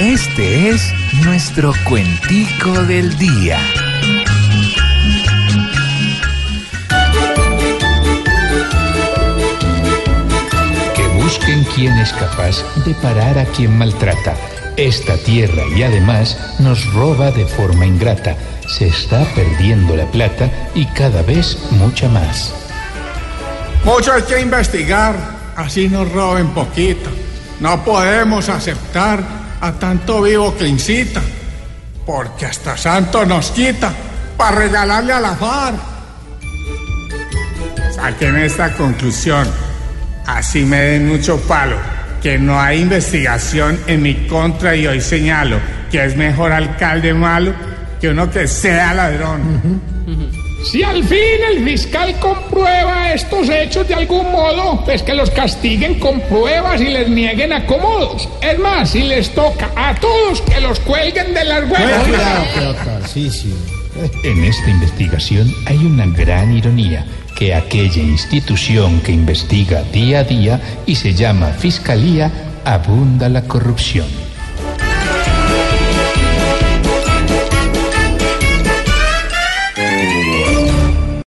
Este es nuestro cuentico del día. Que busquen quien es capaz de parar a quien maltrata esta tierra y además nos roba de forma ingrata. Se está perdiendo la plata y cada vez mucha más. Mucho hay que investigar, así nos roben poquito. No podemos aceptar a tanto vivo que incita, porque hasta santo nos quita para regalarle a la FARC. Saquen esta conclusión, así me den mucho palo, que no hay investigación en mi contra y hoy señalo que es mejor alcalde malo que uno que sea ladrón. Si al fin el fiscal comprueba estos hechos de algún modo, pues que los castiguen con pruebas y les nieguen acomodos. Es más, si les toca a todos que los cuelguen de las huevas. En esta investigación hay una gran ironía, que aquella institución que investiga día a día y se llama Fiscalía, abunda la corrupción.